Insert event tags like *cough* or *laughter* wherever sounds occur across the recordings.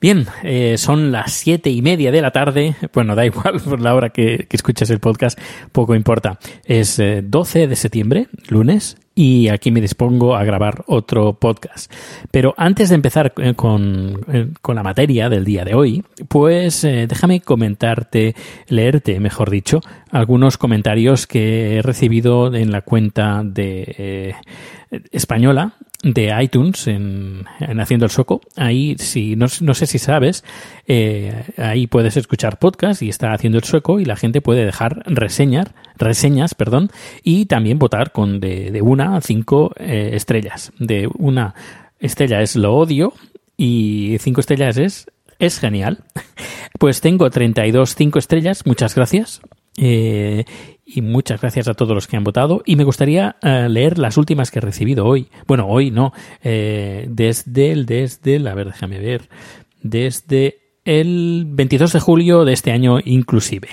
Bien, eh, son las siete y media de la tarde. Bueno, da igual por la hora que, que escuches el podcast, poco importa. Es eh, 12 de septiembre, lunes, y aquí me dispongo a grabar otro podcast. Pero antes de empezar eh, con, eh, con la materia del día de hoy, pues déjame comentarte, leerte, mejor dicho, algunos comentarios que he recibido en la cuenta de española de iTunes en, en Haciendo el Soco. Ahí, si, no, no sé si sabes, eh, ahí puedes escuchar podcast y está Haciendo el Sueco y la gente puede dejar reseñas, reseñas, perdón, y también votar con de, de una a cinco eh, estrellas. De una estrella es lo odio y cinco estrellas es es genial. *laughs* Pues tengo 32 cinco estrellas, muchas gracias. Eh, y muchas gracias a todos los que han votado. Y me gustaría eh, leer las últimas que he recibido hoy. Bueno, hoy no. Eh, desde el, desde el, a ver, déjame ver. Desde el 22 de julio de este año inclusive.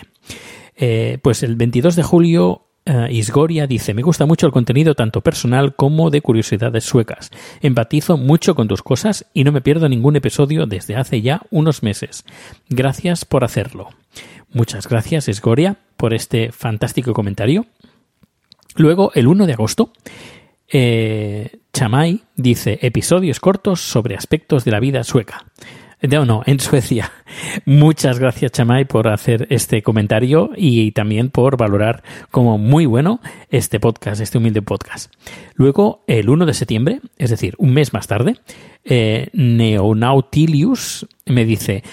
Pues el 22 de julio eh, Isgoria dice, me gusta mucho el contenido tanto personal como de curiosidades suecas. Empatizo mucho con tus cosas y no me pierdo ningún episodio desde hace ya unos meses. Gracias por hacerlo. Muchas gracias, Isgoria, por este fantástico comentario. Luego, el 1 de agosto, eh, Chamay dice episodios cortos sobre aspectos de la vida sueca. No, no, en Suecia. *laughs* Muchas gracias, Chamay, por hacer este comentario y también por valorar como muy bueno este podcast, este humilde podcast. Luego, el 1 de septiembre, es decir, un mes más tarde, eh, Neonautilius me dice,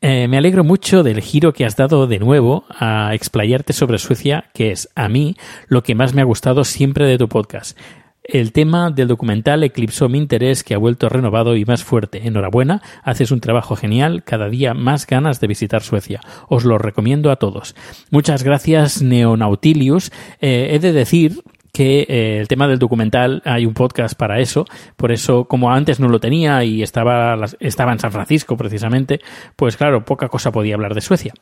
eh, me alegro mucho del giro que has dado de nuevo a explayarte sobre Suecia, que es a mí lo que más me ha gustado siempre de tu podcast. El tema del documental eclipsó mi interés que ha vuelto renovado y más fuerte. Enhorabuena, haces un trabajo genial, cada día más ganas de visitar Suecia. Os lo recomiendo a todos. Muchas gracias, Neonautilius. Eh, he de decir que eh, el tema del documental hay un podcast para eso, por eso como antes no lo tenía y estaba, estaba en San Francisco precisamente, pues claro, poca cosa podía hablar de Suecia.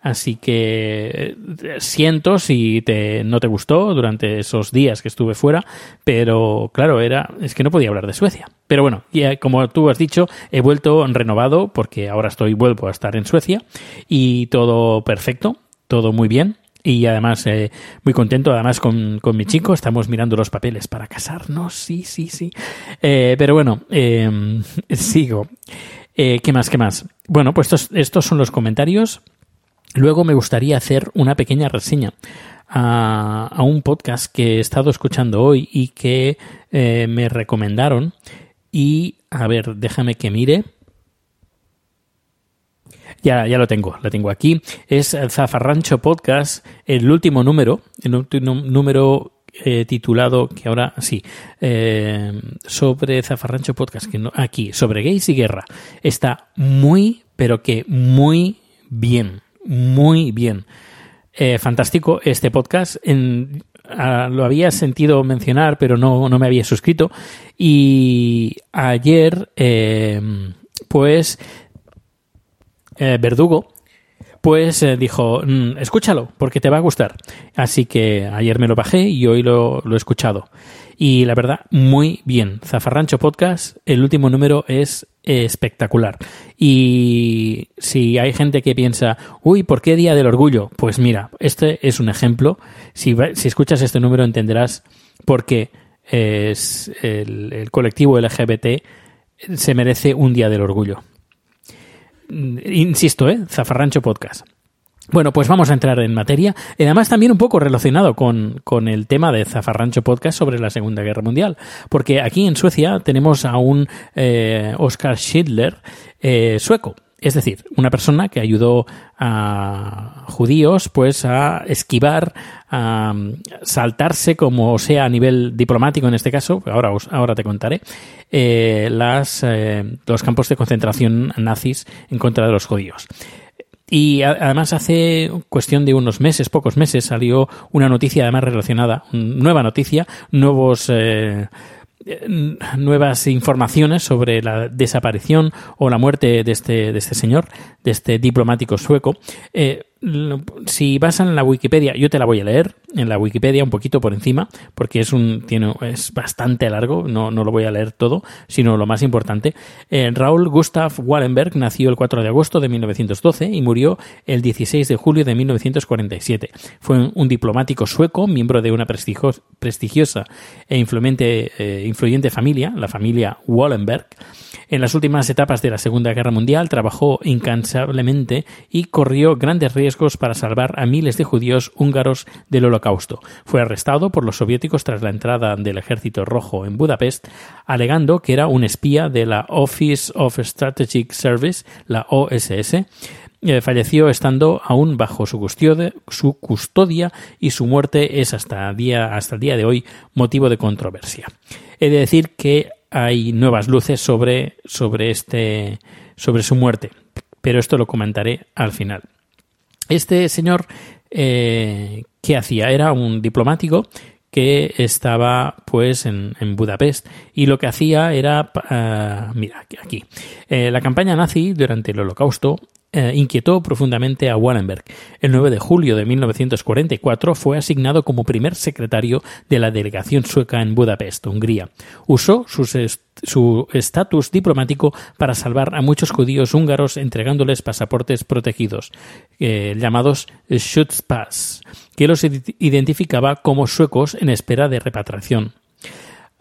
Así que eh, siento si te, no te gustó durante esos días que estuve fuera, pero claro, era, es que no podía hablar de Suecia. Pero bueno, ya, como tú has dicho, he vuelto renovado porque ahora estoy, vuelvo a estar en Suecia y todo perfecto, todo muy bien. Y además, eh, muy contento, además, con, con mi chico. Estamos mirando los papeles para casarnos. Sí, sí, sí. Eh, pero bueno, eh, *laughs* sigo. Eh, ¿Qué más? ¿Qué más? Bueno, pues estos, estos son los comentarios. Luego me gustaría hacer una pequeña reseña a, a un podcast que he estado escuchando hoy y que me recomendaron. Y, a ver, déjame que mire. Ya, ya lo tengo, lo tengo aquí. Es el Zafarrancho Podcast, el último número, el último número eh, titulado, que ahora sí, eh, sobre Zafarrancho Podcast, que no, aquí, sobre gays y guerra. Está muy, pero que muy bien, muy bien. Eh, fantástico este podcast. Ah, lo había sentido mencionar, pero no, no me había suscrito. Y ayer, pues, eh, Verdugo, pues eh, dijo, "Mm, escúchalo, porque te va a gustar. Así que ayer me lo bajé y hoy lo, he escuchado. Y la verdad, muy bien. Zafarrancho Podcast, el último número es espectacular. Y si hay gente que piensa, uy, ¿por qué Día del Orgullo? Pues mira, este es un ejemplo. Si, si escuchas este número entenderás por qué es el, el colectivo LGBT se merece un Día del Orgullo. Insisto, ¿eh? Zafarrancho Podcast. Bueno, pues vamos a entrar en materia. Además también un poco relacionado con, con, el tema de Zafarrancho Podcast sobre la Segunda Guerra Mundial. Porque aquí en Suecia tenemos a un eh, Oscar Schindler eh, sueco. Es decir, una persona que ayudó a judíos pues a esquivar, a saltarse como sea a nivel diplomático en este caso, ahora, ahora te contaré, eh, las, eh, los campos de concentración nazis en contra de los judíos. Y además hace cuestión de unos meses, pocos meses, salió una noticia además relacionada, nueva noticia, nuevos eh, nuevas informaciones sobre la desaparición o la muerte de este, de este señor, de este diplomático sueco. Eh, si vas en la Wikipedia, yo te la voy a leer en la Wikipedia un poquito por encima, porque es un tiene es bastante largo, no, no lo voy a leer todo, sino lo más importante. Eh, Raúl Gustav Wallenberg nació el 4 de agosto de 1912 y murió el 16 de julio de 1947. Fue un, diplomático sueco, miembro de una prestigiosa e influyente, eh, influyente familia, la familia Wallenberg. En las últimas etapas de la Segunda Guerra Mundial trabajó incansablemente y corrió grandes riesgos para salvar a miles de judíos húngaros del Holocausto. Fue arrestado por los soviéticos tras la entrada del Ejército Rojo en Budapest, alegando que era un espía de la Office of Strategic Service, la OSS, eh, falleció estando aún bajo su custodia, y su muerte es hasta, día, hasta el día de hoy motivo de controversia. He de decir que hay nuevas luces sobre, sobre, este, sobre su muerte, pero esto lo comentaré al final. Este señor, eh, ¿qué hacía? Era un diplomático que estaba pues en, Budapest y lo que hacía era uh, mira aquí eh, la campaña nazi durante el holocausto eh, inquietó profundamente a Wallenberg. El 9 de julio de 1944 fue asignado como primer secretario de la delegación sueca en Budapest, Hungría. Usó su estatus diplomático para salvar a muchos judíos húngaros entregándoles pasaportes protegidos, eh, llamados Schutzpass, que los identificaba como suecos en espera de repatriación.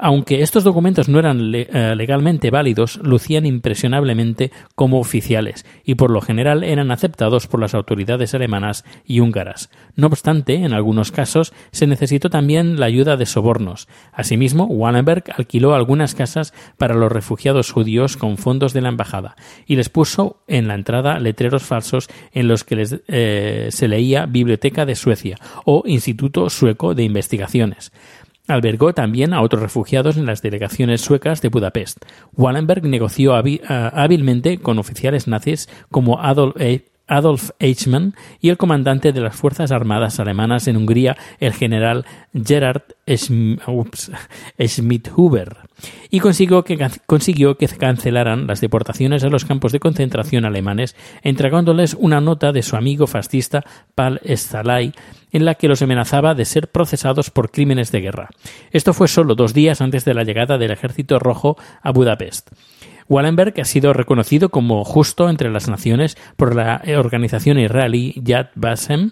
Aunque estos documentos no eran eh, legalmente válidos, lucían impresionablemente como oficiales y por lo general eran aceptados por las autoridades alemanas y húngaras. No obstante, en algunos casos se necesitó también la ayuda de sobornos. Asimismo, Wallenberg alquiló algunas casas para los refugiados judíos con fondos de la embajada y les puso en la entrada letreros falsos en los que eh, se leía Biblioteca de Suecia o Instituto Sueco de Investigaciones. Albergó también a otros refugiados en las delegaciones suecas de Budapest. Wallenberg negoció hábilmente con oficiales nazis como Adolf, e-, Adolf Eichmann y el comandante de las Fuerzas Armadas alemanas en Hungría, el general Gerhard Schmidhuber, y consiguió que, cancelaran las deportaciones a los campos de concentración alemanes, entregándoles una nota de su amigo fascista Paul Stalay en la que los amenazaba de ser procesados por crímenes de guerra. Esto fue solo dos días antes de la llegada del Ejército Rojo a Budapest. Wallenberg ha sido reconocido como justo entre las naciones por la organización israelí Yad Vashem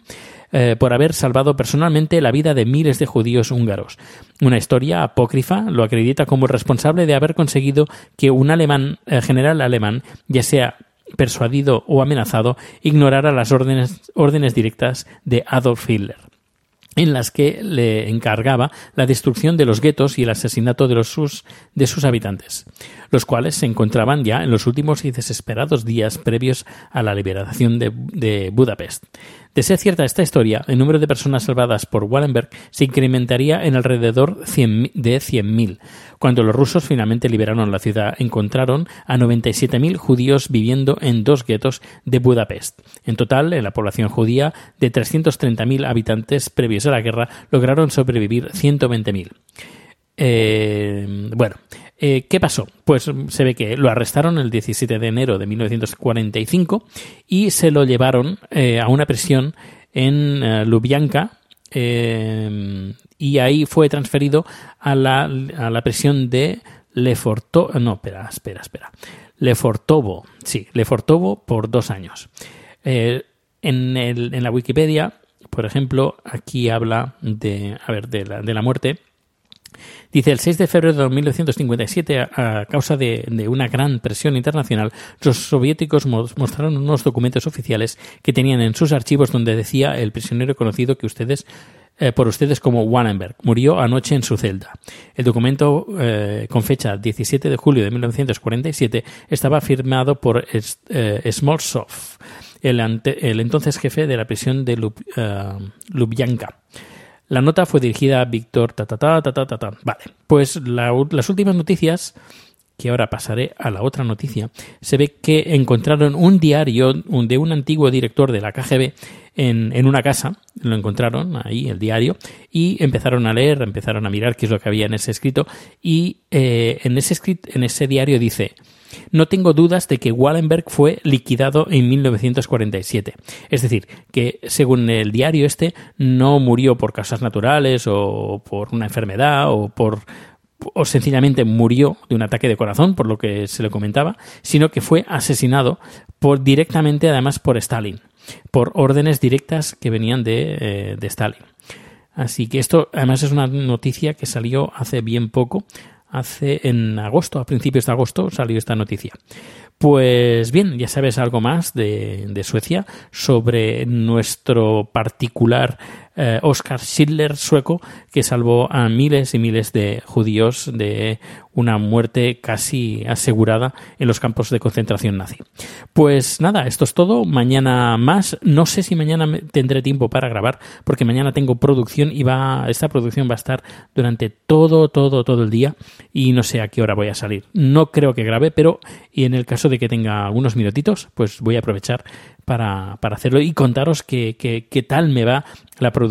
eh, por haber salvado personalmente la vida de miles de judíos húngaros. Una historia apócrifa lo acredita como responsable de haber conseguido que un alemán, eh, general alemán, ya sea persuadido o amenazado, ignorara las órdenes, órdenes directas de Adolf Hitler en las que le encargaba la destrucción de los guetos y el asesinato de, los sus, habitantes, los cuales se encontraban ya en los últimos y desesperados días previos a la liberación de Budapest. De ser cierta esta historia, el número de personas salvadas por Wallenberg se incrementaría en alrededor de 100.000. Cuando los rusos finalmente liberaron la ciudad, encontraron a 97.000 judíos viviendo en dos guetos de Budapest. En total, en la población judía de 330.000 habitantes previos a la guerra, lograron sobrevivir 120.000. Eh, bueno, eh, ¿Qué pasó? Pues se ve que lo arrestaron el 17 de enero de 1945 y se lo llevaron eh, a una prisión en uh, Lubyanka y ahí fue transferido a la, a la prisión de Leforto. No, espera, espera, espera. Lefortovo. Sí, Lefortovo por dos años. Eh, en, en la Wikipedia, por ejemplo, aquí habla de, a ver, de la, de la muerte Dice, el 6 de febrero de 1957, a, causa de, una gran presión internacional, los soviéticos mostraron unos documentos oficiales que tenían en sus archivos donde decía el prisionero conocido que ustedes eh, por ustedes como Wallenberg. Murió anoche en su celda. El documento, eh, con fecha 17 de julio de 1947, estaba firmado por eh, Smolsov, el, el, entonces jefe de la prisión de Lubyanka. La nota fue dirigida a Víctor ta ta ta ta ta ta. Vale, pues las últimas noticias que ahora pasaré a la otra noticia, se ve que encontraron un diario de un antiguo director de la KGB en, en, una casa, lo encontraron ahí, el diario, y empezaron a leer, empezaron a mirar qué es lo que había en ese escrito, y eh, en, ese en ese diario dice, no tengo dudas de que Wallenberg fue liquidado en 1947. Es decir, que según el diario este, no murió por causas naturales o por una enfermedad o por o sencillamente murió de un ataque de corazón, por lo que se le comentaba, sino que fue asesinado por directamente, además, por Stalin, por órdenes directas que venían de, eh, de Stalin. Así que esto, además, es una noticia que salió hace bien poco, hace en agosto, a principios de agosto salió esta noticia. Pues bien, ya sabes algo más de, de Suecia sobre nuestro particular eh, Oscar Schindler sueco que salvó a miles y miles de judíos de una muerte casi asegurada en los campos de concentración nazi. Pues nada, esto es todo. Mañana más. No sé si mañana tendré tiempo para grabar porque mañana tengo producción y va esta producción va a estar durante todo todo todo el día y no sé a qué hora voy a salir. No creo que grabe, pero y en el caso de que tenga algunos minutitos, pues voy a aprovechar para, para hacerlo y contaros qué, qué tal me va la producción.